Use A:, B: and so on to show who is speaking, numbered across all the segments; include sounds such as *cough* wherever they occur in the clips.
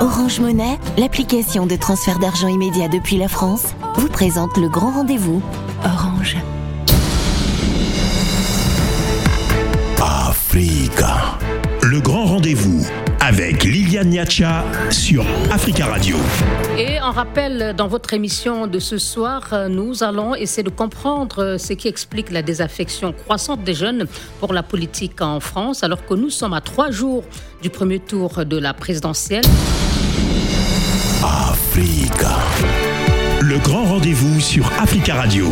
A: Orange Monnaie, l'application de transfert d'argent immédiat depuis la France, vous présente le grand rendez-vous. Orange.
B: Africa. Le grand rendez-vous avec Liliane Niacha sur Africa Radio.
C: Et en rappel, dans votre émission de ce soir, nous allons essayer de comprendre ce qui explique la désaffection croissante des jeunes pour la politique en France, alors que nous sommes à trois jours du premier tour de la présidentielle.
B: Africa. Le grand rendez-vous sur Africa Radio.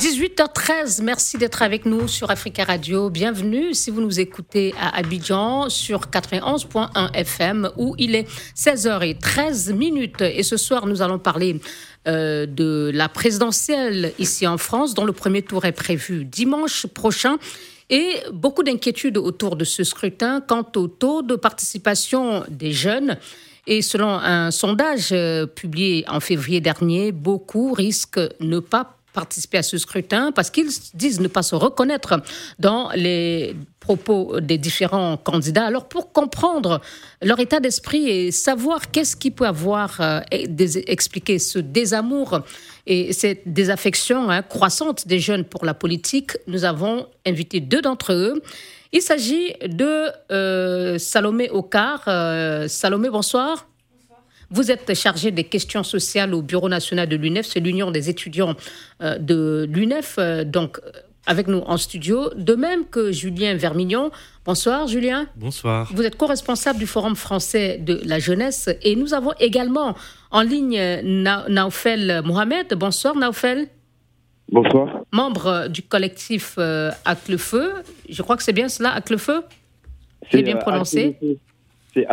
C: 18h13, merci d'être avec nous sur Africa Radio. Bienvenue si vous nous écoutez à Abidjan sur 91.1 FM où il est 16h13 minutes. Et ce soir, nous allons parler euh, de la présidentielle ici en France, dont le premier tour est prévu dimanche prochain. Et beaucoup d'inquiétudes autour de ce scrutin quant au taux de participation des jeunes. Et selon un sondage euh, publié en février dernier, beaucoup risquent ne pas participer à ce scrutin parce qu'ils disent ne pas se reconnaître dans les propos des différents candidats. Alors pour comprendre leur état d'esprit et savoir qu'est-ce qui peut avoir euh, expliqué ce désamour et cette désaffection hein, croissante des jeunes pour la politique, nous avons invité deux d'entre eux. Il s'agit de euh, Salomé Okar. Euh, Salomé, bonsoir. Vous êtes chargé des questions sociales au Bureau national de l'UNEF, c'est l'Union des étudiants euh, de l'UNEF, donc avec nous en studio, de même que Julien Vermignon. Bonsoir Julien.
D: Bonsoir.
C: Vous êtes co-responsable du Forum français de la jeunesse et nous avons également en ligne Naufel Mohamed. Bonsoir Naufel.
E: Bonsoir.
C: Membre du collectif euh, le Feu. Je crois que c'est bien cela, Ac le Feu? J'ai bien prononcé? C'est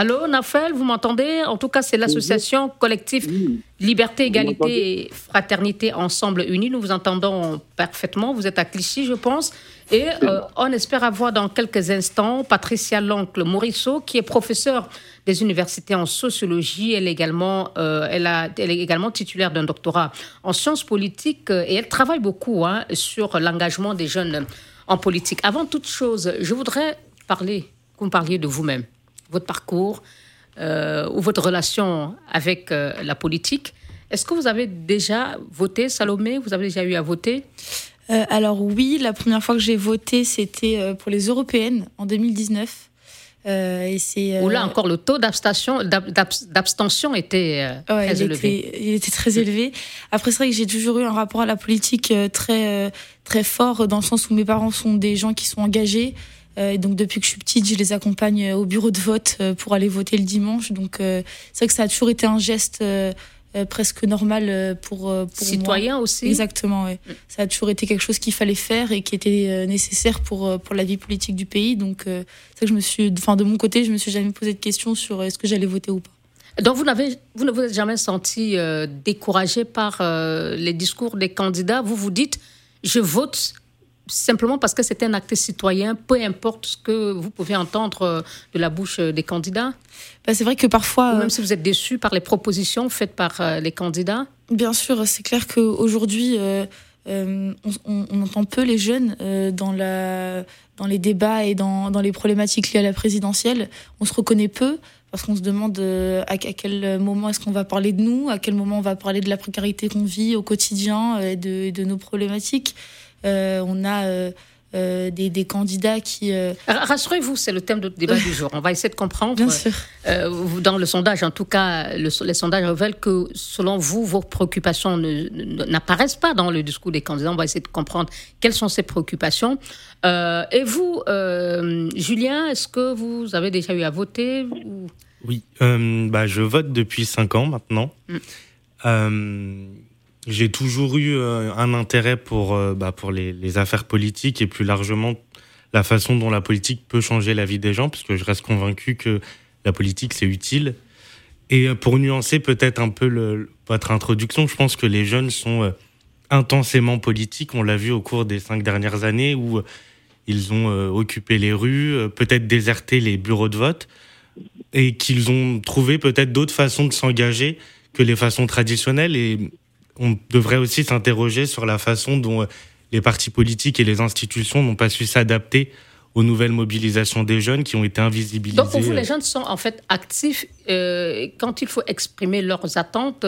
C: Allô, Nafel, vous m'entendez? En tout cas, c'est l'association collective Liberté, Égalité et Fraternité Ensemble Unis. Nous vous entendons parfaitement. Vous êtes à Clichy, je pense. Et euh, on espère avoir dans quelques instants Patricia Loncle Morisseau, qui est professeure des universités en sociologie. Elle est également, euh, elle a, elle est également titulaire d'un doctorat en sciences politiques et elle travaille beaucoup hein, sur l'engagement des jeunes en politique. Avant toute chose, je voudrais parler, que vous me parliez de vous-même votre parcours euh, ou votre relation avec euh, la politique. Est-ce que vous avez déjà voté, Salomé? Vous avez déjà eu à voter?
F: Euh, Alors oui, la première fois que j'ai voté, c'était pour les européennes en 2019. et c'est
C: Où là encore, le taux d'abstention, d'abstention était très
F: il
C: élevé.
F: Était, il était très élevé. Après, c'est vrai que j'ai toujours eu un rapport à la politique très, très fort, dans le sens où mes parents sont des gens qui sont engagés. Euh, donc depuis que je suis petite, je les accompagne au bureau de vote euh, pour aller voter le dimanche. Donc euh, c'est vrai que ça a toujours été un geste presque normal pour, pour
C: citoyen aussi.
F: Exactement, ouais. Mm. Ça a toujours été quelque chose qu'il fallait faire et qui était nécessaire pour pour la vie politique du pays. Donc c'est que je me suis, enfin de mon côté, je me suis jamais posé de questions sur est-ce que j'allais voter ou pas.
C: Donc vous n'avez vous ne vous êtes jamais senti découragé par les discours des candidats? Vous vous dites je vote simplement parce que c'est un acte citoyen, peu importe ce que vous pouvez entendre euh, de la bouche euh, des candidats
F: bah, C'est vrai que parfois...
C: même si vous êtes déçu par les propositions faites par euh, les candidats
F: Bien sûr, c'est clair qu'aujourd'hui, on, on, entend peu les jeunes dans, la, dans les débats et dans, dans les problématiques liées à la présidentielle. On se reconnaît peu parce qu'on se demande à, quel moment est-ce qu'on va parler de nous, à quel moment on va parler de la précarité qu'on vit au quotidien et de, de nos problématiques. Euh, on a euh, euh, des, des, candidats qui.
C: Rassurez-vous, c'est le thème de débat du jour. On va essayer de comprendre.
F: Bien sûr.
C: dans le sondage, en tout cas, le, les sondages révèlent que, selon vous, vos préoccupations n'apparaissent pas dans le discours des candidats. On va essayer de comprendre quelles sont ces préoccupations. et vous, Julien, est-ce que vous avez déjà eu à voter
D: Oui, bah, je vote depuis 5 ans maintenant. Mm. J'ai toujours eu euh, un intérêt pour, euh, bah, pour les, affaires politiques et plus largement la façon dont la politique peut changer la vie des gens, parce que je reste convaincu que la politique, c'est utile. Et euh, pour nuancer peut-être un peu votre introduction, je pense que les jeunes sont intensément politiques. On l'a vu au cours des cinq dernières années où ils ont occupé les rues, peut-être déserté les bureaux de vote, et qu'ils ont trouvé peut-être d'autres façons de s'engager que les façons traditionnelles. Et on devrait aussi s'interroger sur la façon dont euh, les partis politiques et les institutions n'ont pas su s'adapter aux nouvelles mobilisations des jeunes qui ont été invisibilisés.
C: Donc pour vous, les jeunes sont en fait actifs quand il faut exprimer leurs attentes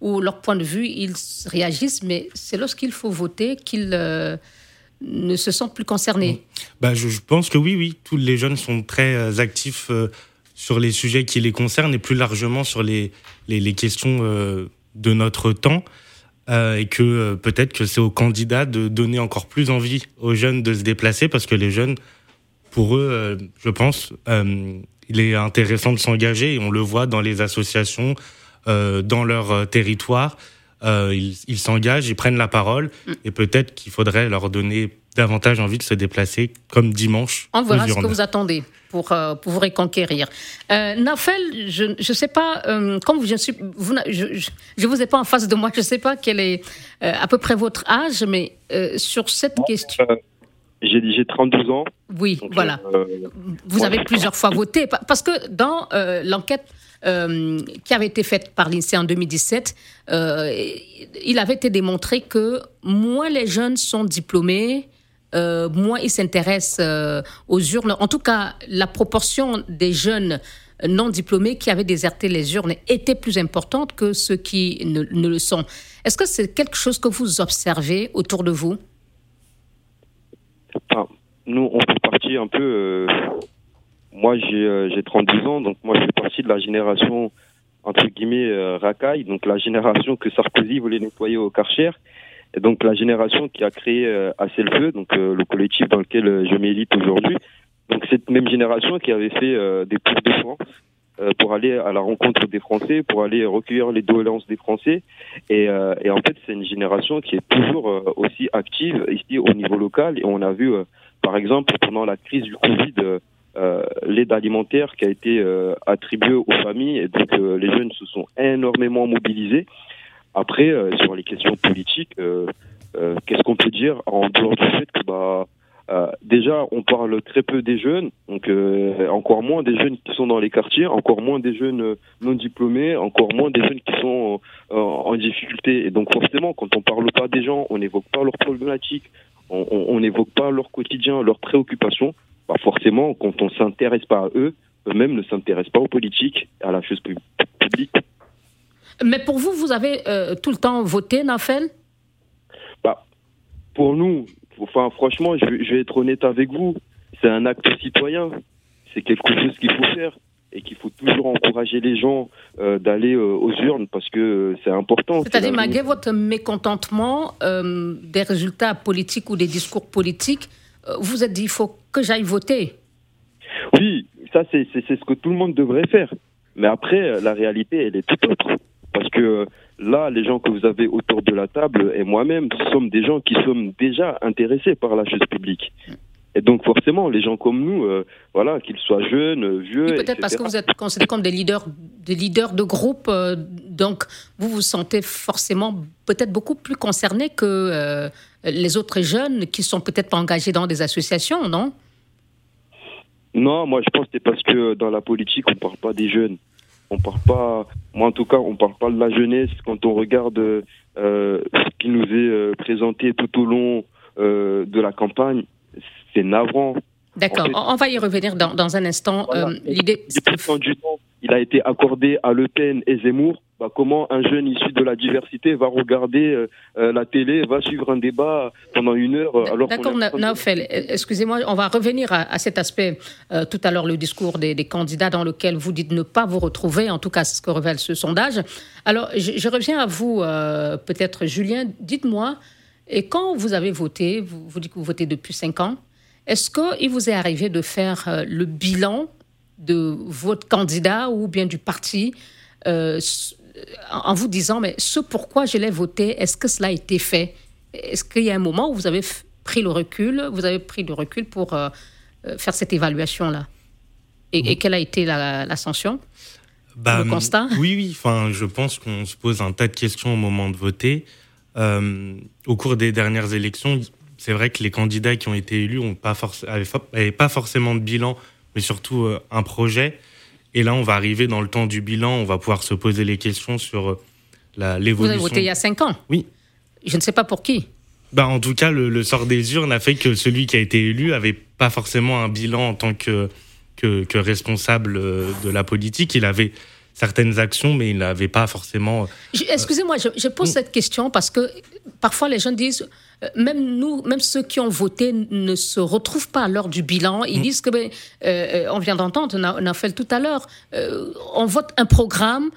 C: ou leur point de vue, ils réagissent, mais c'est lorsqu'il faut voter qu'ils ne se sentent plus concernés.
D: Bah, je, pense que oui, oui, tous les jeunes sont très actifs sur les sujets qui les concernent et plus largement sur les, les, questions euh, de notre temps. Euh, et que euh, peut-être que c'est aux candidats de donner encore plus envie aux jeunes de se déplacer parce que les jeunes, pour eux, je pense, il est intéressant de s'engager et on le voit dans les associations, dans leur territoire. ils s'engagent, ils prennent la parole mm. et peut-être qu'il faudrait leur donner davantage envie de se déplacer comme dimanche.
C: On verra ce que vous attendez pour, euh, pour vous reconquérir. Euh, Nafel, je ne sais pas, euh, comme je suis, vous, je ne vous ai pas en face de moi, je ne sais pas quel est euh, à peu près votre âge, mais sur cette question.
E: J'ai 32 ans.
C: Oui, voilà. vous avez plusieurs fois voté, parce que dans l'enquête qui avait été faite par l'INSEE en 2017, il avait été démontré que moins les jeunes sont diplômés, euh, moins ils s'intéressent euh, aux urnes. En tout cas, la proportion des jeunes non diplômés qui avaient déserté les urnes était plus importante que ceux qui ne, le sont. Est-ce que c'est quelque chose que vous observez autour de vous?
E: Nous, on fait partie un peu. Euh, moi, j'ai 32 ans, donc moi, je fais partie de la génération entre guillemets racaille, donc la génération que Sarkozy voulait nettoyer au Karcher. Et donc la génération qui a créé euh, feu donc euh, le collectif dans lequel euh, je m'élite aujourd'hui, donc cette même génération qui avait fait euh, des tours de France pour aller à la rencontre des Français, pour aller recueillir les doléances des Français. Et, et en fait, c'est une génération qui est toujours aussi active ici au niveau local. Et on a vu, par exemple, pendant la crise du Covid, l'aide alimentaire qui a été attribuée aux familles. Et donc, les jeunes se sont énormément mobilisés. Après, euh, sur les questions politiques, euh, euh, qu'est-ce qu'on peut dire en dehors du fait que bah déjà, on parle très peu des jeunes, donc encore moins des jeunes qui sont dans les quartiers, encore moins des jeunes non diplômés, encore moins des jeunes qui sont en difficulté. Et donc forcément, quand on parle pas des gens, on n'évoque pas leurs problématiques, on n'évoque pas leur quotidien, leurs préoccupations. Bah forcément, quand on s'intéresse pas à eux, eux-mêmes ne s'intéressent pas aux politiques, à la chose publique.
C: Mais pour vous, vous avez euh, tout le temps voté, Nafel
E: bah, Pour nous, enfin, franchement, je, vais être honnête avec vous, c'est un acte citoyen. C'est quelque chose qu'il faut faire et qu'il faut toujours encourager les gens euh, d'aller euh, aux urnes parce que c'est important.
C: C'est-à-dire, malgré votre mécontentement des résultats politiques ou des discours politiques, vous êtes dit il faut que j'aille voter.
E: Oui, ça c'est ce que tout le monde devrait faire. Mais après, la réalité, elle est tout autre. Parce que là, les gens que vous avez autour de la table et moi-même sommes des gens qui sommes déjà intéressés par la chose publique. Et donc forcément, les gens comme nous, euh, voilà, qu'ils soient jeunes, vieux,
C: peut-être parce que vous êtes considérés comme des leaders, des leaders de groupe, euh, donc vous vous sentez forcément peut-être beaucoup plus concernés que euh, les autres jeunes qui sont peut-être pas engagés dans des associations, non?
E: Non, moi je pense que c'est parce que dans la politique, on ne parle pas des jeunes on parle pas, moi en tout cas, on parle pas de la jeunesse quand on regarde euh, ce qui nous est euh, présenté tout au long euh, de la campagne. C'est navrant.
C: D'accord, on va y revenir dans, dans un instant. L'idée.
E: Il a été accordé à Le Pen et Zemmour bah, comment un jeune issu de la diversité va regarder euh, euh, la télé, va suivre un débat pendant une heure. Euh, alors
C: D'accord, Naufel, excusez-moi, on va revenir à, cet aspect. tout à l'heure, le discours des, candidats dans lequel vous dites ne pas vous retrouver, en tout cas, ce que révèle ce sondage. Alors, je, reviens à vous, peut-être, Julien. Dites-moi, et quand vous avez voté, vous, vous dites que vous votez depuis cinq ans, est-ce qu'il vous est arrivé de faire le bilan de votre candidat ou bien du parti en vous disant, mais ce pourquoi je l'ai voté, est-ce que cela a été fait? Est-ce qu'il y a un moment où vous avez pris le recul, vous avez pris le recul pour euh, euh, faire cette évaluation-là? Et, quelle a été l'ascension?
D: Bah,
C: Le constat?
D: Oui, oui. Enfin, je pense qu'on se pose un tas de questions au moment de voter. Euh, au cours des dernières élections, c'est vrai que les candidats qui ont été élus n'avaient pas, forcément de bilan, mais surtout un projet. Et là, on va arriver dans le temps du bilan, on va pouvoir se poser les questions sur l'évolution.
C: Vous avez voté il y a cinq ans
D: Oui.
C: Je ne sais pas pour qui.
D: bah, En tout cas, le, sort des urnes a fait que celui qui a été élu avait pas forcément un bilan en tant que, que, que responsable de la politique. Il avait certaines actions, mais il n'avait pas forcément.
C: Excusez-moi, je, pose mm. cette question parce que parfois les gens disent, euh, même nous, même ceux qui ont voté ne se retrouvent pas lors du bilan. Ils mm. disent que, ben, euh, on vient d'entendre, on, a fait tout à l'heure, euh, on vote un programme.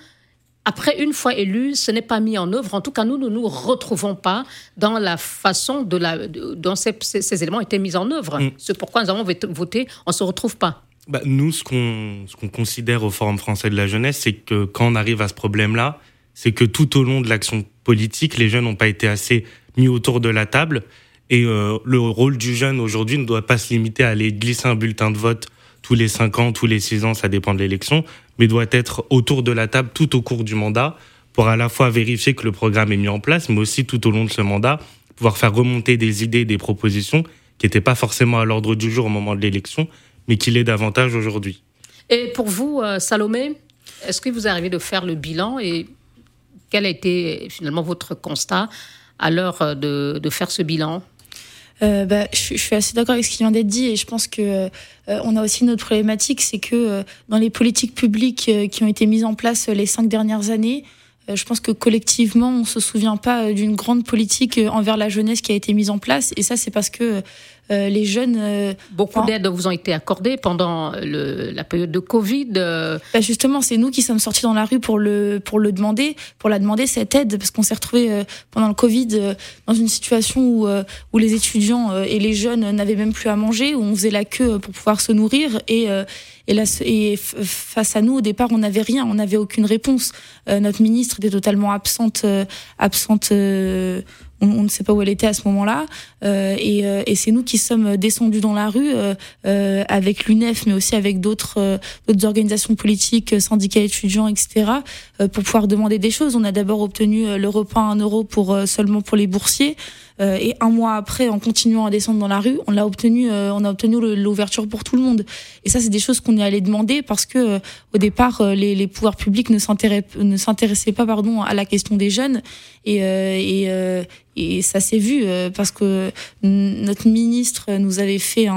C: Après, une fois élu, ce n'est pas mis en œuvre. En tout cas, nous ne nous retrouvons pas dans la façon de la, dont ces, ces, éléments étaient mis en œuvre. Mm. C'est pourquoi nous avons voté, on ne se retrouve pas.
D: Bah, nous, ce qu'on qu'on considère au Forum français de la jeunesse, c'est que quand on arrive à ce problème-là, c'est que tout au long de l'action politique, les jeunes n'ont pas été assez mis autour de la table. Et euh, le rôle du jeune aujourd'hui ne doit pas se limiter à aller glisser un bulletin de vote tous les 5 ans, tous les 6 ans, ça dépend de l'élection, mais doit être autour de la table tout au cours du mandat pour à la fois vérifier que le programme est mis en place, mais aussi tout au long de ce mandat, pouvoir faire remonter des idées, des propositions qui n'étaient pas forcément à l'ordre du jour au moment de l'élection, mais qu'il est davantage aujourd'hui.
C: Et pour vous, euh, Salomé, est-ce que vous arrivez de faire le bilan et quel a été finalement votre constat à l'heure euh, de, faire ce bilan
F: euh, bah, je, suis assez d'accord avec ce qui vient d'être dit et je pense que on a aussi une autre problématique, c'est que dans les politiques publiques qui ont été mises en place les cinq dernières années, je pense que collectivement, on se souvient pas d'une grande politique envers la jeunesse qui a été mise en place. Et ça, c'est parce que euh, les jeunes. Euh,
C: Beaucoup d'aides vous ont été accordées pendant la période de Covid.
F: Bah, justement, c'est nous qui sommes sortis dans la rue pour le pour le demander, pour la demander cette aide, parce qu'on s'est retrouvé pendant le Covid dans une situation où où les étudiants et les jeunes n'avaient même plus à manger, où on faisait la queue pour pouvoir se nourrir et et, là, et face à nous, au départ, on n'avait rien, on n'avait aucune réponse. notre ministre était totalement absente, absente on, ne sait pas où elle était à ce moment-là. Euh, euh, et, c'est nous qui sommes descendus dans la rue euh, avec l'UNEF, mais aussi avec d'autres d'autres organisations politiques, syndicats étudiants, etc., pour pouvoir demander des choses. On a d'abord obtenu le repas à un euro pour seulement pour les boursiers. Euh, et un mois après, en continuant à descendre dans la rue, on l'a obtenu, euh, on a obtenu l'ouverture pour tout le monde. Et ça, c'est des choses qu'on est allé demander parce que euh, au départ, les, les, pouvoirs publics ne s'intéressaient pas, pardon, à la question des jeunes. Et, et, et ça s'est vu parce que notre ministre nous avait fait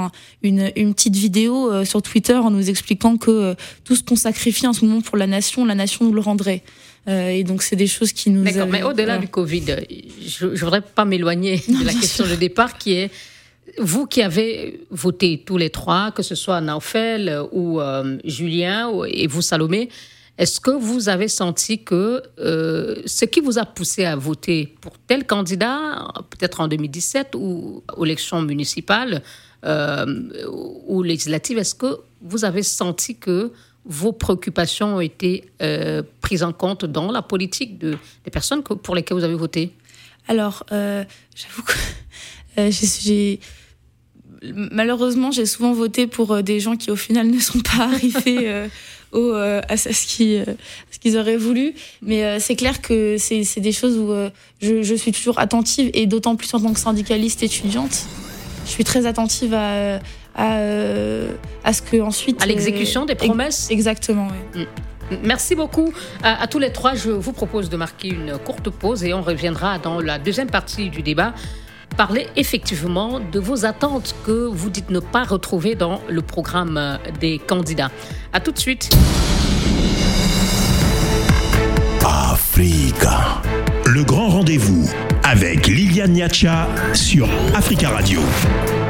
F: une, une, petite vidéo sur Twitter en nous expliquant que tout ce qu'on sacrifie en ce moment pour la nation, la nation nous le rendrait. Euh, et donc, c'est des choses qui nous.
C: D'accord, mais au-delà du Covid, je ne voudrais pas m'éloigner *laughs* de la question de départ qui est vous qui avez voté tous les trois, que ce soit Naufel ou euh, Julien et vous Salomé, est-ce que vous avez senti que euh, ce qui vous a poussé à voter pour tel candidat, peut-être en 2017 ou aux élections municipales ou législatives, est-ce que vous avez senti que vos préoccupations ont été euh, prises en compte dans la politique de, des personnes pour lesquelles vous avez voté?
F: Alors, euh, j'avoue que euh, j'ai malheureusement, j'ai souvent voté pour des gens qui, au final, ne sont pas arrivés *laughs* au, à ce qu'ils auraient voulu. Mais c'est clair que c'est des choses où je, je, suis toujours attentive, et d'autant plus en tant que syndicaliste étudiante. Je suis très attentive à, euh, à, ce que ensuite.
C: À l'exécution euh, des promesses
F: Exactement,
C: oui. Mm. Merci beaucoup à, tous les trois. Je vous propose de marquer une courte pause et on reviendra dans la deuxième partie du débat. Parler effectivement de vos attentes que vous dites ne pas retrouver dans le programme des candidats. À tout de suite.
B: Africa. Le grand rendez-vous avec Liliane Niacha sur Africa Radio.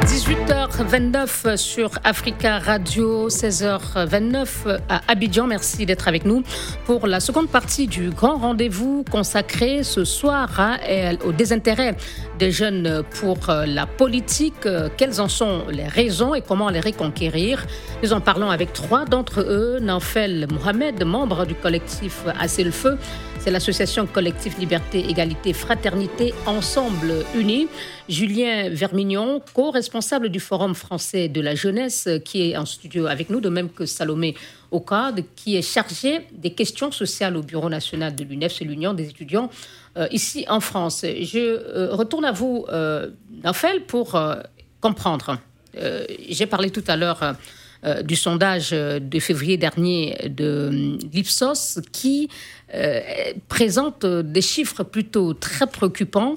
C: 18h29 sur Africa Radio, 16h29 à Abidjan. Merci d'être avec nous pour la seconde partie du grand rendez-vous consacré ce soir au désintérêt des jeunes pour la politique. Quelles en sont les raisons et comment les reconquérir Nous en parlons avec trois d'entre eux. Nanfel Mohamed, membre du collectif Assez le Feu, c'est l'association collective Liberté, Égalité, Fraternité, Ensemble Unis. Julien Vermignon, co-responsable du Forum français de la jeunesse, qui est en studio avec nous, de même que Salomé Ocade, qui est chargé des questions sociales au Bureau national de l'UNEF, c'est l'Union des étudiants euh, ici en France. Je euh, retourne à vous, euh, pour euh, comprendre. J'ai parlé tout à l'heure euh, du sondage de février dernier de l'Ipsos qui euh, présente des chiffres plutôt très préoccupants.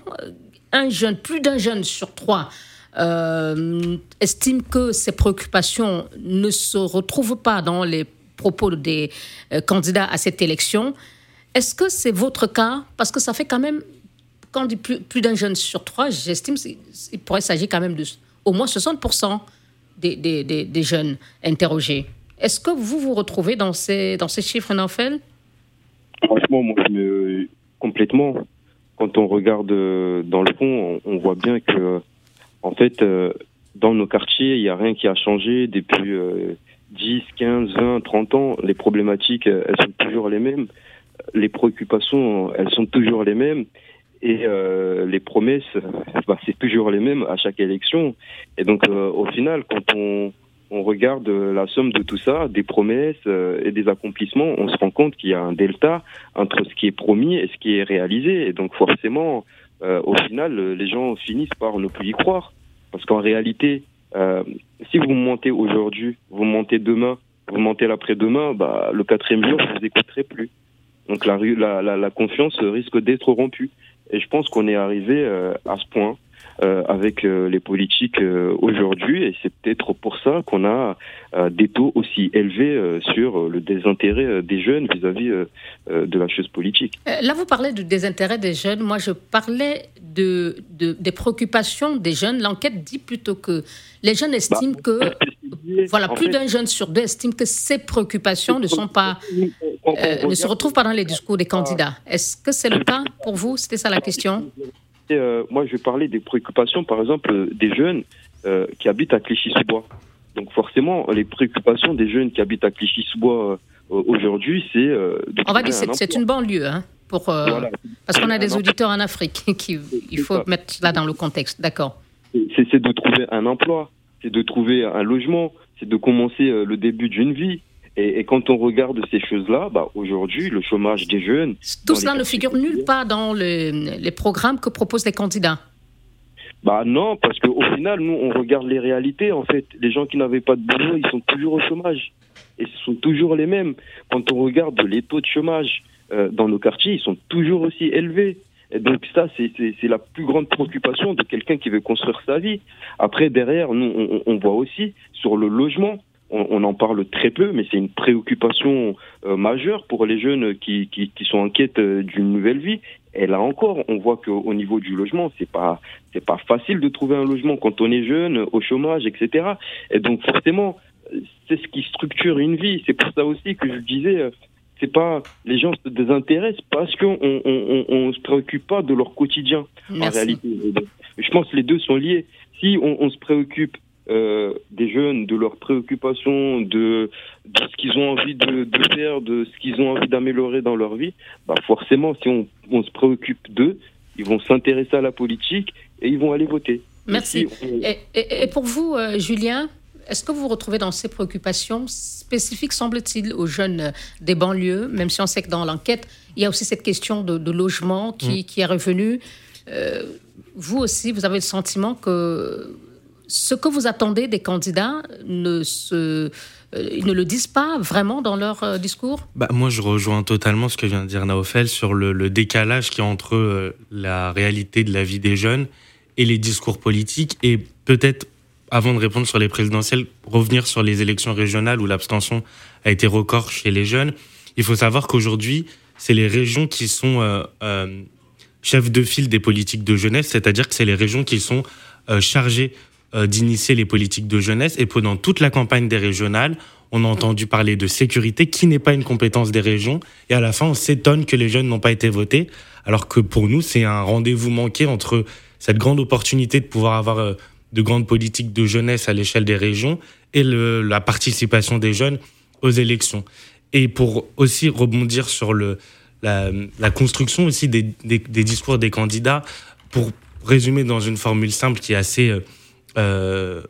C: un jeune, plus d'un jeune sur trois euh, estime que ces préoccupations ne se retrouvent pas dans les propos des euh, candidats à cette élection. Est-ce que c'est votre cas? Parce que ça fait quand même, quand on dit plus, plus d'un jeune sur trois, j'estime qu'il pourrait s'agir quand même de au moins 60% des, des, jeunes interrogés. Est-ce que vous vous retrouvez dans ces, dans ces chiffres, Naufel
E: Franchement, moi, complètement. Quand on regarde euh, dans le fond, on, voit bien que, en fait, euh, dans nos quartiers, il n'y a rien qui a changé depuis 10, 15, 20, 30 ans. Les problématiques, elles sont toujours les mêmes. Les préoccupations, elles sont toujours les mêmes. Et euh, les promesses, bah, c'est toujours les mêmes à chaque élection. Et donc, euh, au final, quand on, on, regarde la somme de tout ça, des promesses euh, et des accomplissements, on se rend compte qu'il y a un delta entre ce qui est promis et ce qui est réalisé. Et donc, forcément, euh, au final, les gens finissent par ne plus y croire. Parce qu'en réalité, si vous montez aujourd'hui, vous montez demain, vous montez l'après-demain, bah, le quatrième jour, vous n'écouterez plus. Donc la, la, la confiance risque d'être rompue. Et je pense qu'on est arrivé euh, à ce point euh, avec euh, les politiques aujourd'hui, et c'est peut-être pour ça qu'on a des taux aussi élevés sur le désintérêt des jeunes vis-à-vis de la chose politique.
C: Là, vous parlez du désintérêt des jeunes. Moi, je parlais de, de des préoccupations des jeunes. L'enquête dit plutôt que les jeunes estiment bah, que, voilà, plus d'un jeune sur deux estime que ces préoccupations ne sont pas euh, ne se retrouvent pas dans les discours des candidats. Est-ce que c'est le cas pour vous? C'était ça la question
E: euh, Moi, je vais parler des préoccupations, par exemple, des jeunes euh, qui habitent à Clichy-sous-Bois. Donc forcément, les préoccupations des jeunes qui habitent à Clichy-sous-Bois aujourd'hui, c'est...
C: On va dire que c'est une banlieue, hein, pour, parce qu'on a des auditeurs en Afrique. *laughs* Qui, il faut mettre cela dans le contexte, d'accord.
E: C'est de trouver un emploi, c'est de trouver un logement, c'est de commencer le début d'une vie. Et, quand on regarde ces choses-là, bah, aujourd'hui, le chômage des jeunes...
C: Tout cela ne figure nulle part dans les programmes que proposent les candidats.
E: Bah non, parce qu'au final, nous, on regarde les réalités. En fait, les gens qui n'avaient pas de boulot, ils sont toujours au chômage. Et ce sont toujours les mêmes. Quand on regarde les taux de chômage euh, dans nos quartiers, ils sont toujours aussi élevés. Et donc ça, c'est la plus grande préoccupation de quelqu'un qui veut construire sa vie. Après, derrière, nous, on, on voit aussi sur le logement, on, en parle très peu, mais c'est une préoccupation euh, majeure pour les jeunes qui, qui, sont en quête euh, d'une nouvelle vie. Et là encore, on voit qu'au niveau du logement, c'est pas c'est pas facile de trouver un logement quand on est jeune, au chômage, etc. Et donc forcément, c'est ce qui structure une vie. C'est pour ça aussi que je disais, euh, c'est pas les gens se désintéressent parce qu'on on, on, se préoccupe pas de leur quotidien en réalité. Je pense que les deux sont liés. Si on se préoccupe euh, des jeunes, de leurs préoccupations, de, de ce qu'ils ont envie de, de, faire, de ce qu'ils ont envie d'améliorer dans leur vie, bah forcément, si on, on se préoccupe d'eux, ils vont s'intéresser à la politique et ils vont aller voter.
C: Merci. Et, et, pour vous, euh, Julien, est-ce que vous vous retrouvez dans ces préoccupations spécifiques, semble-t-il, aux jeunes des banlieues, même si on sait que dans l'enquête, il y a aussi cette question de, de logement qui, mm. qui, est revenue. Euh, vous aussi, vous avez le sentiment que ce que vous attendez des candidats ne euh, ils ne le disent pas vraiment dans leur euh, discours?
D: Bah, Moi, je rejoins totalement ce que vient de dire Naofel sur le, décalage qui entre euh, la réalité de la vie des jeunes et les discours politiques. Et peut-être, avant de répondre sur les présidentielles, revenir sur les élections régionales où l'abstention a été record chez les jeunes. Il faut savoir qu'aujourd'hui, c'est les régions qui sont chefs de file des politiques de jeunesse, c'est-à-dire que c'est les régions qui sont chargées euh, d'initier les politiques de jeunesse. Et pendant toute la campagne des régionales, on a entendu parler de sécurité qui n'est pas une compétence des régions. Et à la fin, on s'étonne que les jeunes n'ont pas été votés, alors que pour nous, c'est un rendez-vous manqué entre cette grande opportunité de pouvoir avoir euh, de grandes politiques de jeunesse à l'échelle des régions et la participation des jeunes aux élections. Et pour aussi rebondir sur le, la, construction aussi des, discours des candidats, pour résumer dans une formule simple qui est assez euh,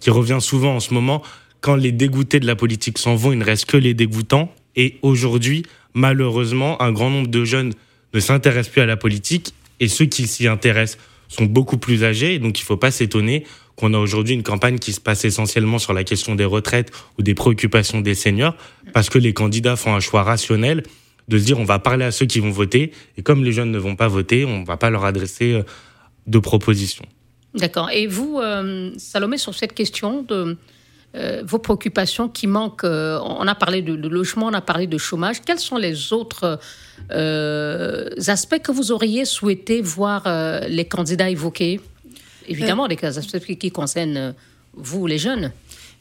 D: qui revient souvent en ce moment. Quand les dégoûtés de la politique s'en vont, il ne reste que les dégoûtants. Et aujourd'hui, malheureusement, un grand nombre de jeunes ne s'intéressent plus à la politique et ceux qui s'y intéressent sont beaucoup plus âgés. donc, il ne faut pas s'étonner qu'on a aujourd'hui une campagne qui se passe essentiellement sur la question des retraites ou des préoccupations des seniors, parce que les candidats font un choix rationnel de se dire on va parler à ceux qui vont voter, et comme les jeunes ne vont pas voter, on ne va pas leur adresser euh, de propositions.
C: D'accord. Et vous, Salomé, sur cette question de vos préoccupations qui manquent, on a parlé de, logement, on a parlé de chômage, quels sont les autres aspects que vous auriez souhaité voir les candidats évoquer Évidemment, des aspects qui concernent vous, les jeunes.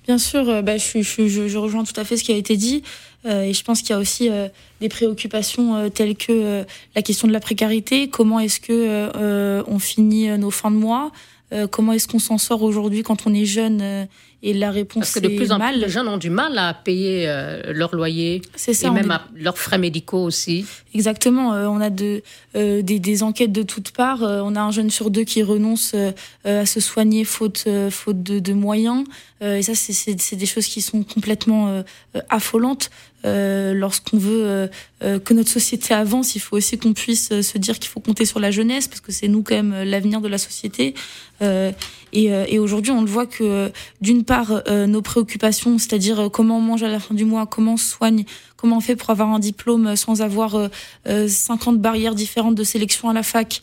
F: Bien sûr, euh, bah, je, je, rejoins tout à fait ce qui a été dit. Euh, et je pense qu'il y a aussi euh, des préoccupations telles que la question de la précarité. Comment est-ce que on finit nos fins de mois? Comment est-ce qu'on s'en sort aujourd'hui quand on est jeune et la réponse
C: Parce que de plus en plus, les jeunes ont du mal à payer euh, leur loyer. Ça. Et même leurs frais médicaux aussi.
F: Exactement. Euh, on a de, euh, des, enquêtes de toutes parts. on a un jeune sur deux qui renonce à se soigner faute, faute de, moyens. et ça, c'est des choses qui sont complètement affolantes. Lorsqu'on veut que notre société avance, il faut aussi qu'on puisse se dire qu'il faut compter sur la jeunesse, parce que c'est nous quand même l'avenir de la société. et, et aujourd'hui, on le voit que d'une part, euh, nos préoccupations, c'est-à-dire euh, comment on mange à la fin du mois, comment on soigne, comment on fait pour avoir un diplôme sans avoir 50 euh, barrières différentes de sélection à la fac,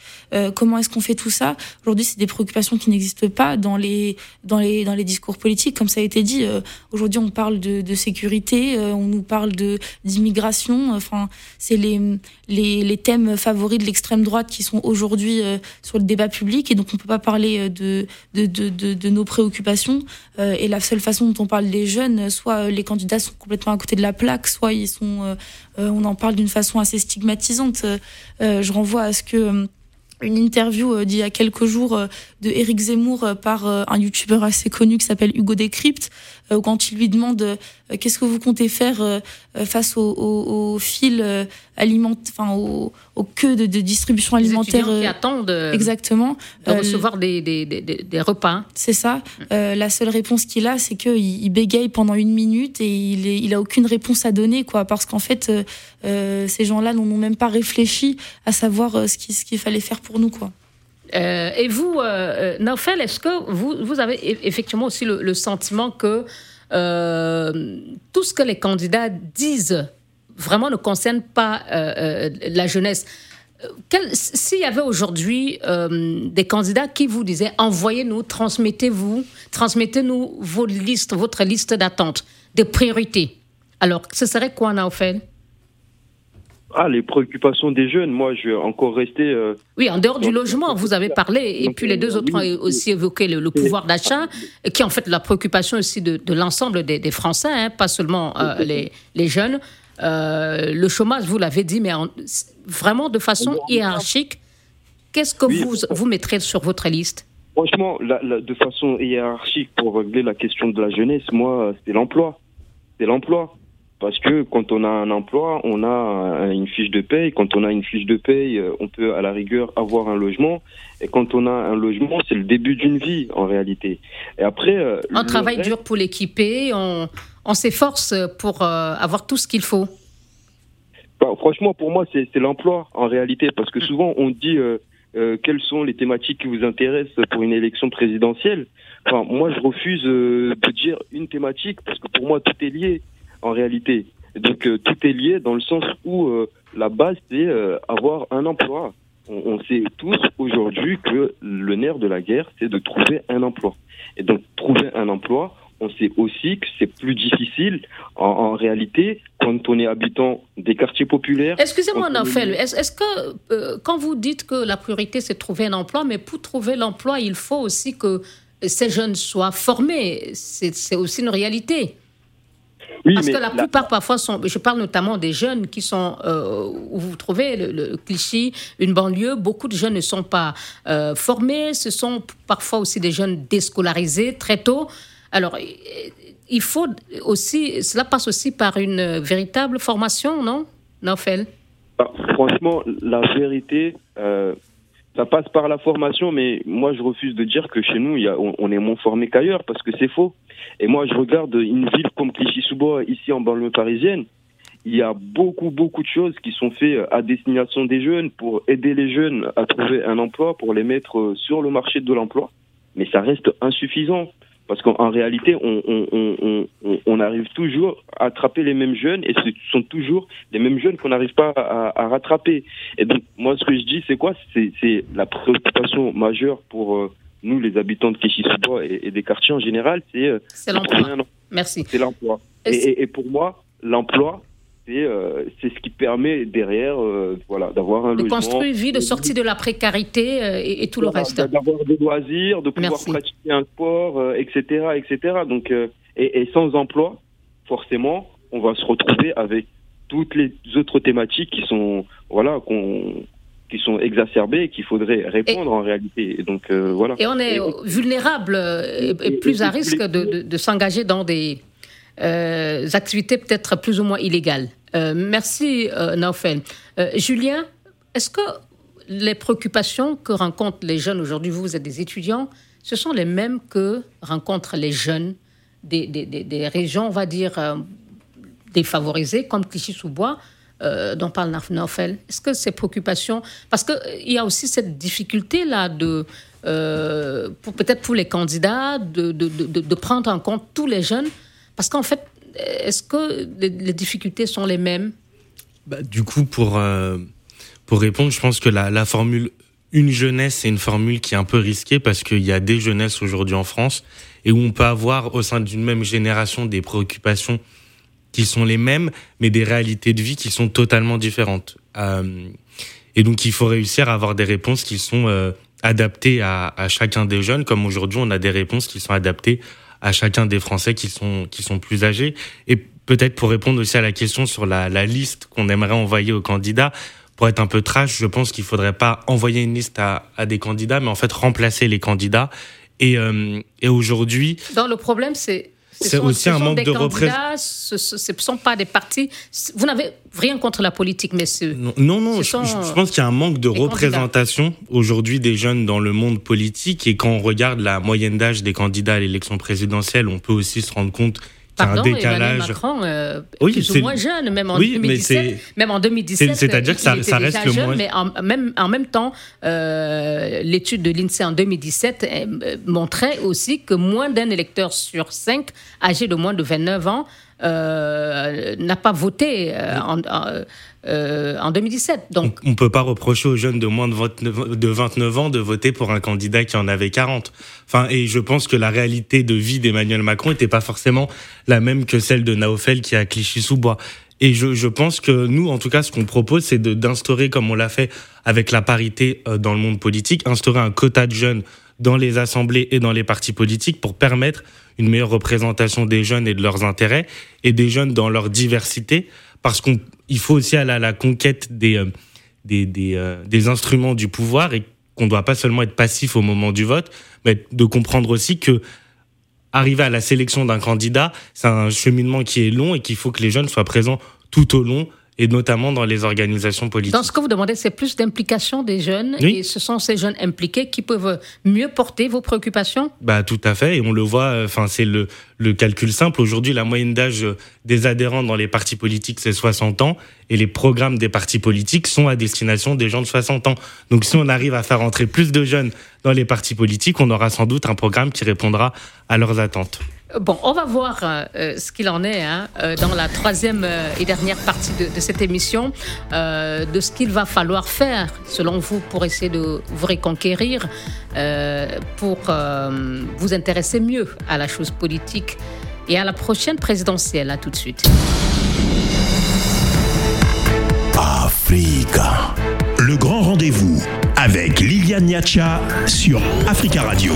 F: comment est-ce qu'on fait tout ça? Aujourd'hui, c'est des préoccupations qui n'existent pas dans les, dans, les, dans les discours politiques, comme ça a été dit. Aujourd'hui, on parle de, de sécurité, on nous parle de d'immigration, enfin, c'est les, les, les, thèmes favoris de l'extrême droite qui sont aujourd'hui sur le débat public, et donc on peut pas parler de, de, de, de nos préoccupations. Et la seule façon dont on parle des jeunes, soit les candidats sont complètement à côté de la plaque, soit ils euh, euh, on en parle d'une façon assez stigmatisante. Euh, je renvoie à ce que une interview d'il y a quelques jours de Eric Zemmour par un youtubeur assez connu qui s'appelle Hugo Décrypte, quand il lui demande qu'est-ce que vous comptez faire face aux, fils alimentaires, enfin aux, queues de, distribution alimentaire.
C: qui attendent
F: exactement
C: de recevoir des, des, des, des, repas.
F: C'est ça. la seule réponse qu'il a, c'est qu'il il bégaye pendant une minute et il, est, il a aucune réponse à donner, quoi, parce qu'en fait, ces gens-là n'ont même pas réfléchi à savoir ce qu'il ce qu'il fallait faire pour nous, quoi.
C: Euh, et vous, euh, Naufel, est-ce que vous, vous avez e-, effectivement aussi le, sentiment que euh, tout ce que les candidats disent vraiment ne concerne pas la jeunesse? S'il y avait aujourd'hui des candidats qui vous disaient envoyez-nous, transmettez-vous, transmettez-nous vos listes, votre liste d'attente, de priorités, alors ce serait quoi, Naufel
E: ah, les préoccupations des jeunes, moi, je vais encore rester. Euh,
C: oui, en dehors du logement, vous avez parlé, et puis les deux autres ont aussi évoqué le, pouvoir d'achat, qui est en fait la préoccupation aussi de, l'ensemble des, Français, hein, pas seulement euh, les, les, jeunes. Euh, le chômage, vous l'avez dit, mais vraiment de façon hiérarchique, qu'est-ce que vous, vous mettrez sur votre liste?
E: Franchement, de façon hiérarchique, pour régler la question de la jeunesse, moi, c'est l'emploi. C'est l'emploi. Parce que quand on a un emploi, on a une fiche de paye. Quand on a une fiche de paye, euh, on peut à la rigueur avoir un logement. Et quand on a un logement, c'est le début d'une vie en réalité. Et après,
C: euh, on travaille dur pour l'équiper. On, s'efforce pour euh, avoir tout ce qu'il faut.
E: Bah, franchement, pour moi, c'est l'emploi en réalité, parce que souvent on dit quelles sont les thématiques qui vous intéressent pour une élection présidentielle. Enfin, moi, je refuse de dire une thématique parce que pour moi, tout est lié en réalité. Donc euh, tout est lié dans le sens où euh, la base c'est euh, avoir un emploi. On, sait tous aujourd'hui que le nerf de la guerre c'est de trouver un emploi. Et donc trouver un emploi, on sait aussi que c'est plus difficile en, réalité quand on est habitant des quartiers populaires.
C: Excusez-moi, Nafel, est-ce que quand vous dites que la priorité c'est trouver un emploi, mais pour trouver l'emploi, il faut aussi que ces jeunes soient formés. C'est aussi une réalité. Parce que la, plupart, parfois, sont, je parle notamment des jeunes qui sont, euh, où vous trouvez le, cliché, une banlieue, beaucoup de jeunes ne sont pas euh, formés, ce sont parfois aussi des jeunes déscolarisés très tôt. Alors, il faut aussi, cela passe aussi par une véritable formation, non, Nofel
E: ah, Franchement, la vérité, euh, ça passe par la formation, mais moi je refuse de dire que chez nous, y a, on, est moins formé qu'ailleurs, parce que c'est faux. Et moi je regarde une ville comme Clichy-sous-Bois, ici en banlieue parisienne, il y a beaucoup, beaucoup de choses qui sont faites à destination des jeunes pour aider les jeunes à trouver un emploi, pour les mettre sur le marché de l'emploi. Mais ça reste insuffisant. Parce qu'en réalité, on, on, on, on, arrive toujours à attraper les mêmes jeunes et ce sont toujours les mêmes jeunes qu'on n'arrive pas à, à, rattraper. Et donc, moi, ce que je dis, c'est quoi? C'est la préoccupation majeure pour euh, nous, les habitants de Kéchisouba et, et, des quartiers en général, c'est
C: euh, l'emploi. Merci.
E: C'est l'emploi. Et, et, pour moi, l'emploi, euh, c'est ce qui permet derrière euh, voilà, d'avoir un
C: de
E: logement.
C: Construire une vie, de sortir de la précarité euh, et, tout le reste.
E: D'avoir des loisirs, de pouvoir pratiquer un sport, etc. etc. Donc, et, et, sans emploi, forcément, on va se retrouver avec toutes les autres thématiques qui sont, voilà, qu'on qui sont exacerbées et qu'il faudrait répondre en réalité. Et donc, voilà.
C: Et on est vulnérable et, plus à risque de, de, de s'engager dans des euh, activités peut-être plus ou moins illégales. Euh, merci, euh, Naufel. Julien, est-ce que les préoccupations que rencontrent les jeunes aujourd'hui, vous, êtes des étudiants, ce sont les mêmes que rencontrent les jeunes des, des, des, régions, on va dire, défavorisées, comme Clichy-sous-Bois, dont parle Naufel Est-ce que ces préoccupations. Parce qu'il y a aussi cette difficulté-là de. peut-être pour les candidats, de, de, de, prendre en compte tous les jeunes parce qu'en fait, est-ce que les, difficultés sont les mêmes?
D: Bah, Du coup, pour, euh, pour répondre, je pense que la, formule une jeunesse, c'est une formule qui est un peu risquée parce qu'il y a des jeunesses aujourd'hui en France et où on peut avoir au sein d'une même génération des préoccupations qui sont les mêmes, mais des réalités de vie qui sont totalement différentes. Euh, et donc, il faut réussir à avoir des réponses qui sont euh, adaptées à, chacun des jeunes, comme aujourd'hui, on a des réponses qui sont adaptées à chacun des Français qui sont, qui sont plus âgés. Et peut-être pour répondre aussi à la question sur la, la liste qu'on aimerait envoyer aux candidats, pour être un peu trash, je pense qu'il faudrait pas envoyer une liste à, à, des candidats, mais en fait remplacer les candidats. Et, euh, et aujourd'hui.
C: Dans le problème, c'est
D: c'est aussi un manque de représentation.
C: Ce ne sont pas des partis. Vous n'avez rien contre la politique, mais
D: Non, non, je, pense qu'il y a un manque de représentation aujourd'hui des jeunes dans le monde politique. Et quand on regarde la moyenne d'âge des candidats à l'élection présidentielle, on peut aussi se rendre compte
C: Pardon, un décalage. Macron, euh, oui, plus ou moins jeune, même en oui, 2017. même en 2017,
D: c'est-à-dire que ça, ça reste le
C: jeune,
D: moins.
C: Mais en même, en même temps, euh, l'étude de l'INSEE en 2017 euh, montrait aussi que moins d'un électeur sur cinq âgé de moins de 29 ans euh, n'a pas voté euh, en, euh, en 2017. Donc,
D: on ne peut pas reprocher aux jeunes de moins de 29, de 29 ans de voter pour un candidat qui en avait 40. Enfin, et je pense que la réalité de vie d'Emmanuel Macron n'était pas forcément la même que celle de Naofel qui a Clichy-sous-Bois. Et je, je, pense que nous, en tout cas, ce qu'on propose, c'est d'instaurer, comme on l'a fait avec la parité dans le monde politique, instaurer un quota de jeunes dans les assemblées et dans les partis politiques pour permettre une meilleure représentation des jeunes et de leurs intérêts et des jeunes dans leur diversité. Parce qu'il faut aussi aller à la conquête des, euh, des, euh, des instruments du pouvoir et qu'on ne doit pas seulement être passif au moment du vote, mais de comprendre aussi que arriver à la sélection d'un candidat, c'est un cheminement qui est long et qu'il faut que les jeunes soient présents tout au long et notamment dans les organisations politiques.
C: Dans ce que vous demandez, c'est plus d'implication des jeunes et ce sont ces jeunes impliqués qui peuvent mieux porter vos préoccupations?
D: Bah tout à fait et on le voit, euh, enfin c'est le, le calcul simple. Aujourd'hui, la moyenne d'âge des adhérents dans les partis politiques, c'est 60 ans et les programmes des partis politiques sont à destination des gens de 60 ans. Donc si on arrive à faire entrer plus de jeunes dans les partis politiques, on aura sans doute un programme qui répondra à leurs attentes.
C: Bon, on va voir euh, euh, ce qu'il en est hein, euh, dans la troisième et dernière partie de, cette émission, de ce qu'il va falloir faire, selon vous, pour essayer de vous reconquérir, pour vous intéresser mieux à la chose politique et à la prochaine présidentielle. À tout de suite.
B: Africa. Le grand rendez-vous avec Liliane Niacha sur Africa Radio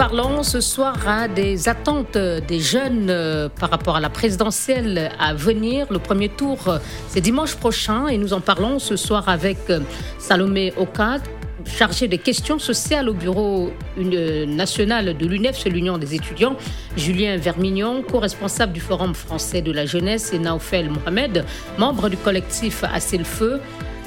C: parlons ce soir à des attentes des jeunes euh, par rapport à la présidentielle à venir. Le premier tour, euh, c'est dimanche prochain et nous en parlons ce soir avec euh, Salomé Okad, chargé des questions sociales au bureau national de l'UNEF, c'est l'Union des étudiants, Julien Vermignon, co-responsable du Forum français de la jeunesse, et Naofel Mohamed, membre du collectif Assez le Feu.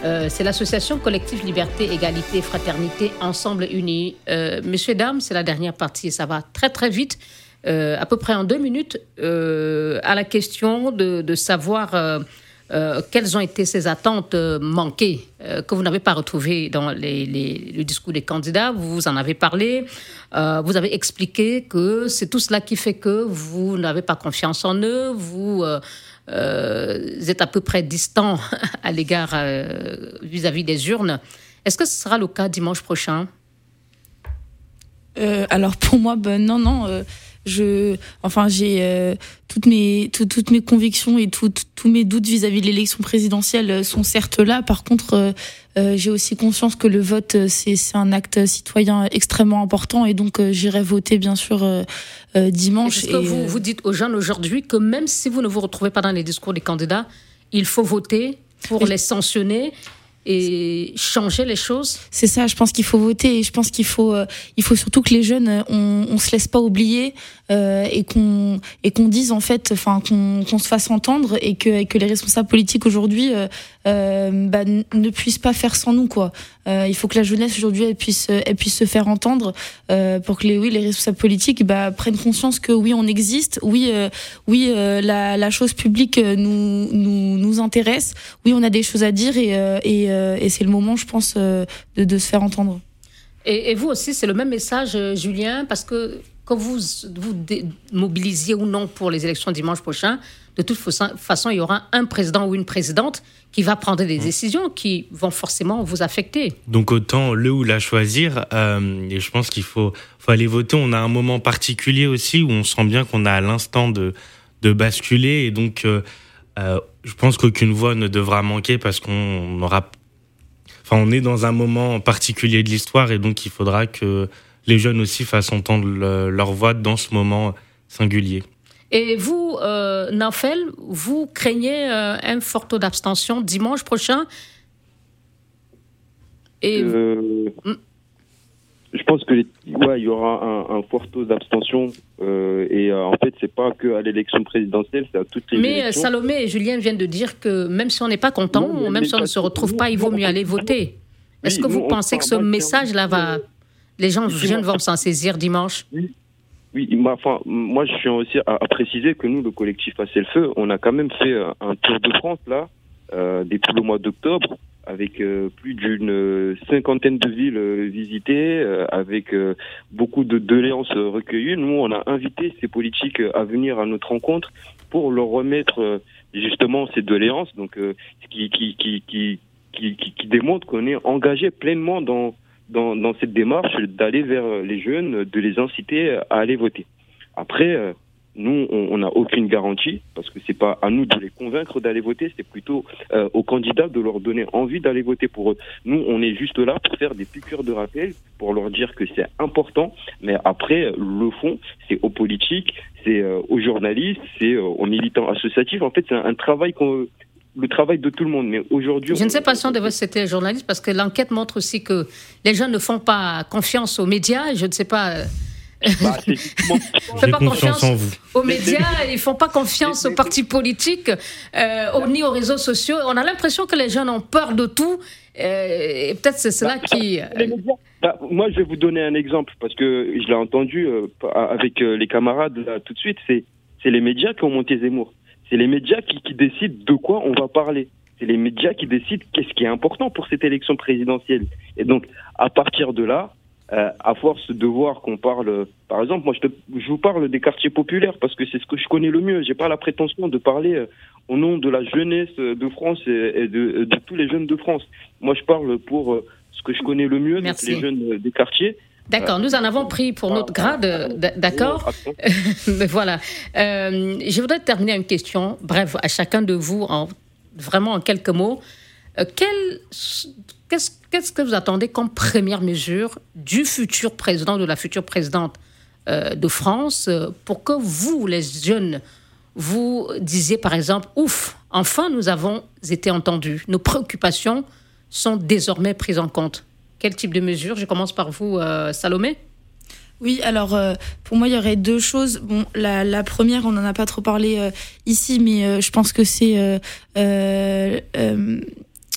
C: Euh, c'est l'association collective Liberté, Égalité, Fraternité, Ensemble Unis. Euh, messieurs, dames, c'est la dernière partie, ça va très très vite. Euh, à peu près en deux minutes, à la question de, savoir quelles ont été ces attentes manquées que vous n'avez pas retrouvées dans le discours des candidats Vous en avez parlé. vous avez expliqué que c'est tout cela qui fait que vous n'avez pas confiance en eux. Vous êtes à peu près distant *laughs* à l'égard vis-à-vis des urnes. Est-ce que ce sera le cas dimanche prochain?
F: Alors pour moi, ben, non, non je, enfin, j'ai euh, toutes mes toutes mes convictions et tous mes doutes vis-à-vis de l'élection présidentielle euh, sont certes là. Par contre, euh, j'ai aussi conscience que le vote c'est c'est un acte citoyen extrêmement important et donc j'irai voter bien sûr dimanche.
C: Est-ce que vous vous dites aux jeunes aujourd'hui que même si vous ne vous retrouvez pas dans les discours des candidats, il faut voter pour les sanctionner et changer les choses.
F: C'est ça, je pense qu'il faut voter et je pense qu'il faut, euh, il faut surtout que les jeunes, euh, on, on se laisse pas oublier euh, et qu'on et qu'on dise en fait, enfin qu'on se fasse entendre et que, les responsables politiques aujourd'hui euh, euh, bah, ne puissent pas faire sans nous quoi. il faut que la jeunesse aujourd'hui elle puisse elle puisse se faire entendre pour que les oui les responsables politiques bah, prennent conscience que oui on existe, oui oui la, chose publique nous nous nous intéresse, oui on a des choses à dire et, et et c'est le moment, je pense, euh, de, se faire entendre.
C: Et, vous aussi, c'est le même message, Julien, parce que quand vous vous mobilisiez ou non pour les élections dimanche prochain, de toute façon, il y aura un président ou une présidente qui va prendre des mmh. décisions qui vont forcément vous affecter.
D: Donc autant le ou la choisir. et je pense qu'il faut, faut aller voter. On a un moment particulier aussi où on sent bien qu'on a à l'instant de, de basculer. Et donc, je pense qu'aucune voix ne devra manquer parce qu'on aura Enfin, on est dans un moment particulier de l'histoire et donc il faudra que les jeunes aussi fassent entendre leur voix dans ce moment singulier.
C: Et vous, euh, Nafel, vous craignez euh, un fort taux d'abstention dimanche prochain?
E: Et... Euh, je pense que ouais, il y aura un, un fort taux d'abstention euh, et euh, en fait c'est pas que à l'élection présidentielle, c'est à toutes les.
C: Mais Salomé et Julien viennent de dire que même si on n'est pas content, même si on ne se retrouve pas, il vaut mieux aller voter. Est-ce que vous pensez que ce message-là va, les gens jeunes vont s'en saisir dimanche
E: Oui. Oui, enfin, moi je suis aussi à, préciser que nous, le collectif Passer le Feu, on a quand même fait un tour de France là, euh, depuis le mois d'octobre, avec euh, plus d'une euh, cinquantaine de villes euh, visitées, avec beaucoup de doléances recueillies. Nous, on a invité ces politiques à venir à notre rencontre pour leur remettre justement ces doléances, donc qui, qui, qui, qui, qui, qui démontre qu'on est engagé pleinement dans, dans, cette démarche d'aller vers les jeunes, de les inciter à aller voter. Après, nous, on n'a aucune garantie parce que c'est pas à nous de les convaincre d'aller voter, c'est plutôt euh, aux candidats de leur donner envie d'aller voter pour eux. Nous, on est juste là pour faire des piqûres de rappel, pour leur dire que c'est important, mais après, le fond, c'est aux politiques, c'est euh, aux journalistes, c'est euh, aux militants associatifs. En fait, c'est un, travail qu'on le travail de tout le monde. Mais aujourd'hui.
C: Je ne sais pas si on devrait citer journaliste parce que l'enquête montre aussi que les gens ne font pas confiance aux médias. Je ne sais pas.
D: Bah, *laughs* J'ai pas confiance en vous.
C: aux médias, ils font pas confiance aux partis politiques, euh, ni aux réseaux sociaux. On a l'impression que les jeunes ont peur de tout. Euh, et peut-être c'est cela bah, qui. Euh,
E: bah, moi, je vais vous donner un exemple parce que je l'ai entendu avec les camarades tout de suite. C'est c'est les médias qui ont monté Zemmour. C'est les médias qui, qui décident de quoi on va parler. C'est les médias qui décident qu'est-ce qui est important pour cette élection présidentielle. Et donc, à partir de là, euh, à force de voir qu'on parle, par exemple, moi je, je, vous parle des quartiers populaires parce que c'est ce que je connais le mieux. J'ai pas la prétention de parler euh, au nom de la jeunesse de France et, de, de, tous les jeunes de France. Moi je parle pour euh, ce que je connais le mieux, donc les jeunes des quartiers.
C: D'accord, nous en avons pris pour notre grade, d'accord *laughs* Voilà. je voudrais terminer une question, bref, à chacun de vous, en, vraiment en quelques mots. quel Qu'est-ce que vous attendez comme première mesure du futur président, de la future présidente euh, de France, euh, pour que vous, les jeunes, vous disiez par exemple, ouf, enfin nous avons été entendus, nos préoccupations sont désormais prises en compte. Quel type de mesure Je commence par vous, euh, Salomé.
F: Oui, alors pour moi, il y aurait deux choses. Bon, la, première, on n'en a pas trop parlé ici, mais je pense que c'est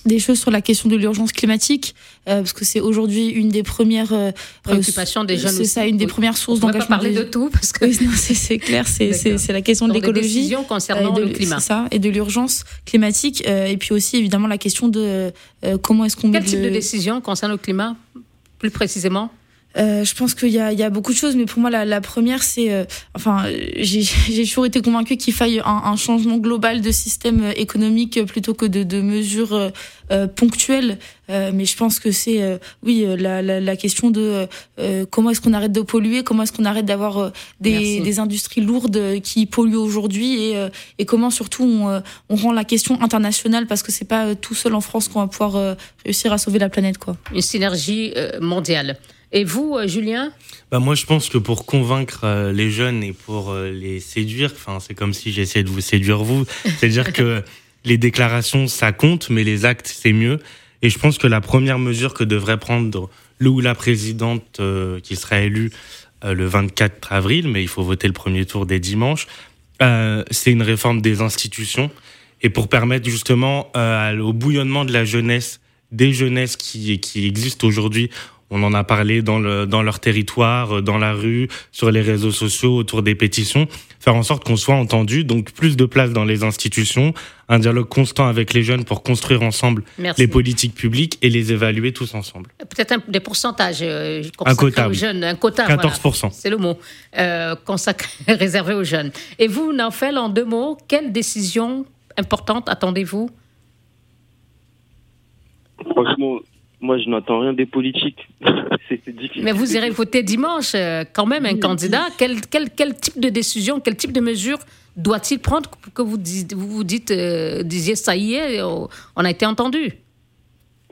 F: des choses sur la question de l'urgence climatique, euh, parce que c'est aujourd'hui une des premières
C: euh, préoccupations des jeunes.
F: C'est ça, une des premières sources d'engagement.
C: On parler de tout parce que
F: c'est clair, c'est la question de l'écologie,
C: concernant le climat,
F: ça, et de l'urgence climatique, et puis aussi évidemment la question de comment est-ce qu'on.
C: Quel type de décision concerne le climat, plus précisément?
F: Euh, je pense qu'il y, y a, beaucoup de choses, mais pour moi, la, la première, c'est, euh, enfin, j'ai *laughs* toujours été convaincue qu'il faille un, un, changement global de système économique plutôt que de, de mesures euh, ponctuelles. mais je pense que c'est, oui, la, la, la, question de comment est-ce qu'on arrête de polluer, comment est-ce qu'on arrête d'avoir des, des, industries lourdes qui polluent aujourd'hui, et, et comment surtout on, on, rend la question internationale parce que c'est pas tout seul en France qu'on va pouvoir réussir à sauver la planète, quoi.
C: Une synergie mondiale. Et vous, euh, Julien
D: bah Moi, je pense que pour convaincre euh, les jeunes et pour euh, les séduire, c'est comme si j'essayais de vous séduire vous, *laughs* c'est-à-dire que les déclarations, ça compte, mais les actes, c'est mieux. Et je pense que la première mesure que devrait prendre le ou la présidente qui sera élue le 24 avril, mais il faut voter le premier tour dès dimanche, c'est une réforme des institutions. Et pour permettre justement au bouillonnement de la jeunesse, des jeunesses qui, qui existent aujourd'hui on en a parlé dans, le, dans leur territoire, euh, dans la rue, sur les réseaux sociaux, autour des pétitions. Faire en sorte qu'on soit entendu, donc plus de place dans les institutions, un dialogue constant avec les jeunes pour construire ensemble les politiques publiques et les évaluer tous ensemble.
C: Peut-être des pourcentages euh,
D: consacrés
C: aux jeunes. Un quota,
D: 14%.
C: c'est le mot, euh, consacré, *laughs* réservé aux jeunes. Et vous, Naufel, en deux mots, quelle décision importante attendez-vous?
E: Franchement, moi, je n'attends rien des politiques. *laughs* c'est difficile.
C: Mais vous irez voter dimanche, euh, quand même, un candidat. Quel, quel, quel, type de décision, quel type de mesure doit-il prendre pour que vous vous, vous dites, euh, disiez, ça y est, on a été entendu?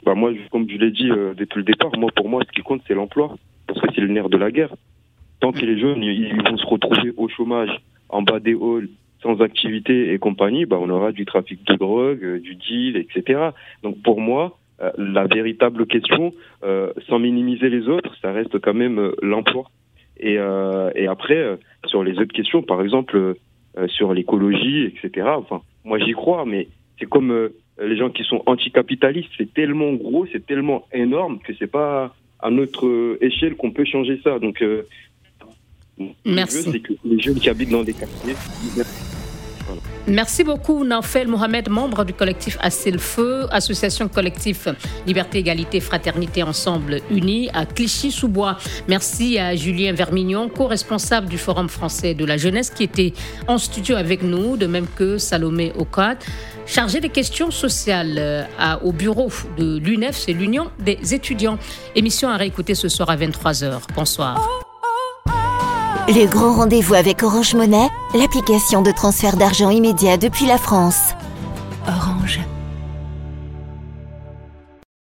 E: Bah Moi, comme je l'ai dit euh, depuis le départ, moi, pour moi, ce qui compte, c'est l'emploi. Parce que c'est le nerf de la guerre. Tant que les jeunes ils vont se retrouver au chômage, en bas des halls, sans activité et compagnie, bah, on aura du trafic de drogue, du deal, etc. Donc pour moi, euh, la véritable question, euh, sans minimiser les autres, ça reste quand même euh, l'emploi. Et, et après, sur les autres questions, par exemple, sur l'écologie, etc. Enfin, moi j'y crois, mais c'est comme les gens qui sont anticapitalistes, c'est tellement gros, c'est tellement énorme que c'est pas à notre échelle qu'on peut changer ça. Donc,
C: Merci.
E: c'est que les jeunes qui habitent dans des quartiers,
C: Merci beaucoup, Naufel Mohamed, membre du collectif Assez Feu, association collectif Liberté, Égalité, Fraternité Ensemble Unis à Clichy-sous-Bois. Merci à Julien Vermignon, co-responsable du Forum français de la jeunesse, qui était en studio avec nous, de même que Salomé Okat, chargé des questions sociales euh, au bureau de l'UNEF, c'est l'Union des étudiants. Émission à réécouter ce soir à 23h. Bonsoir.
A: Le grand rendez-vous avec Orange Monnaie, l'application de transfert d'argent immédiat depuis la France. Orange.